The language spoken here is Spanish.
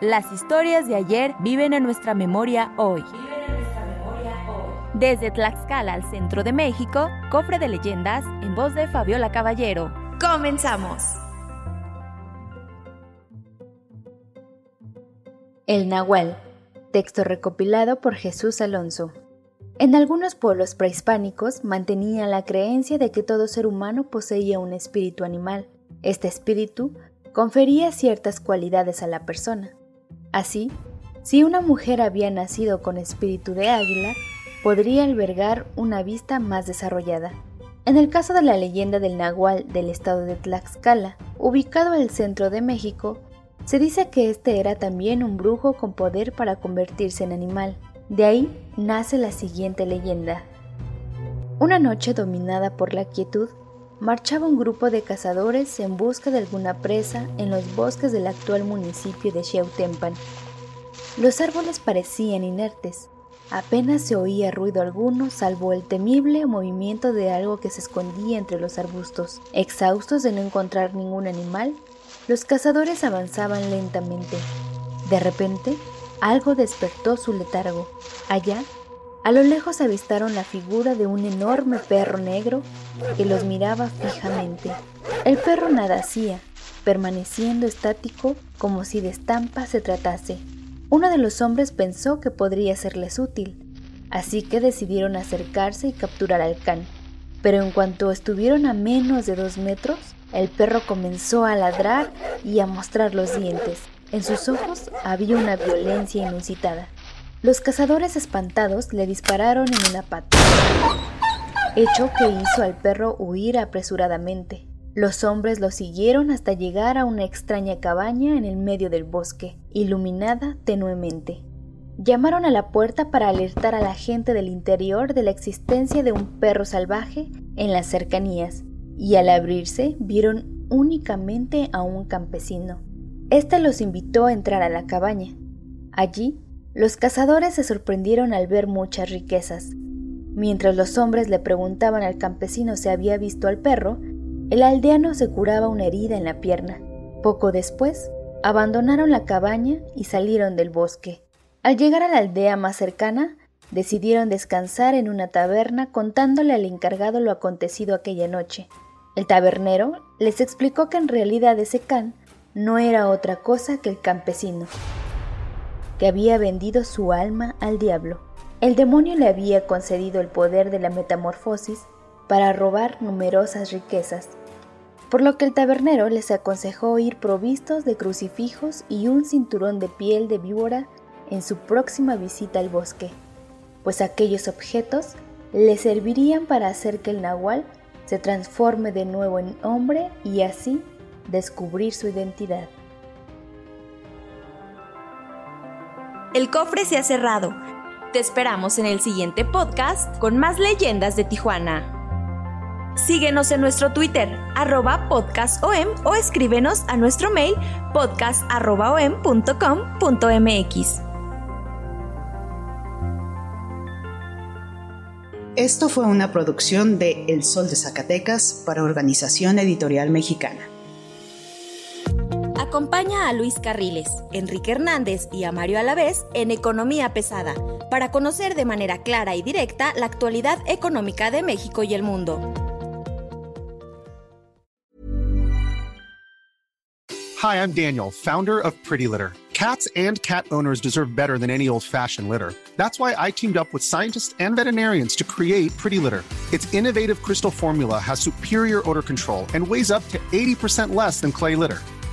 Las historias de ayer viven en nuestra memoria hoy. Desde Tlaxcala al centro de México, cofre de leyendas en voz de Fabiola Caballero. ¡Comenzamos! El Nahual. Texto recopilado por Jesús Alonso. En algunos pueblos prehispánicos mantenían la creencia de que todo ser humano poseía un espíritu animal. Este espíritu confería ciertas cualidades a la persona. Así, si una mujer había nacido con espíritu de águila, podría albergar una vista más desarrollada. En el caso de la leyenda del Nahual del estado de Tlaxcala, ubicado al centro de México, se dice que este era también un brujo con poder para convertirse en animal. De ahí nace la siguiente leyenda. Una noche dominada por la quietud, marchaba un grupo de cazadores en busca de alguna presa en los bosques del actual municipio de Xiautempan. Los árboles parecían inertes, apenas se oía ruido alguno salvo el temible movimiento de algo que se escondía entre los arbustos. Exhaustos de no encontrar ningún animal, los cazadores avanzaban lentamente. De repente, algo despertó su letargo. Allá, a lo lejos avistaron la figura de un enorme perro negro que los miraba fijamente. El perro nada hacía, permaneciendo estático como si de estampa se tratase. Uno de los hombres pensó que podría serles útil, así que decidieron acercarse y capturar al can. Pero en cuanto estuvieron a menos de dos metros, el perro comenzó a ladrar y a mostrar los dientes. En sus ojos había una violencia inusitada. Los cazadores espantados le dispararon en una pata, hecho que hizo al perro huir apresuradamente. Los hombres lo siguieron hasta llegar a una extraña cabaña en el medio del bosque, iluminada tenuemente. Llamaron a la puerta para alertar a la gente del interior de la existencia de un perro salvaje en las cercanías, y al abrirse vieron únicamente a un campesino. Este los invitó a entrar a la cabaña. Allí, los cazadores se sorprendieron al ver muchas riquezas. Mientras los hombres le preguntaban al campesino si había visto al perro, el aldeano se curaba una herida en la pierna. Poco después, abandonaron la cabaña y salieron del bosque. Al llegar a la aldea más cercana, decidieron descansar en una taberna contándole al encargado lo acontecido aquella noche. El tabernero les explicó que en realidad ese can no era otra cosa que el campesino, había vendido su alma al diablo. El demonio le había concedido el poder de la metamorfosis para robar numerosas riquezas, por lo que el tabernero les aconsejó ir provistos de crucifijos y un cinturón de piel de víbora en su próxima visita al bosque, pues aquellos objetos le servirían para hacer que el nahual se transforme de nuevo en hombre y así descubrir su identidad. El cofre se ha cerrado. Te esperamos en el siguiente podcast con más leyendas de Tijuana. Síguenos en nuestro Twitter, arroba podcastom o escríbenos a nuestro mail podcast.om.com.mx. Esto fue una producción de El Sol de Zacatecas para Organización Editorial Mexicana. Acompaña a Luis Carriles, Enrique Hernández y a Mario Alavés en Economía Pesada para conocer de manera clara y directa la actualidad económica de México y el mundo. Hi, I'm Daniel, founder of Pretty Litter. Cats and cat owners deserve better than any old-fashioned litter. That's why I teamed up with scientists and veterinarians to create Pretty Litter. Its innovative crystal formula has superior odor control and weighs up to 80% less than clay litter.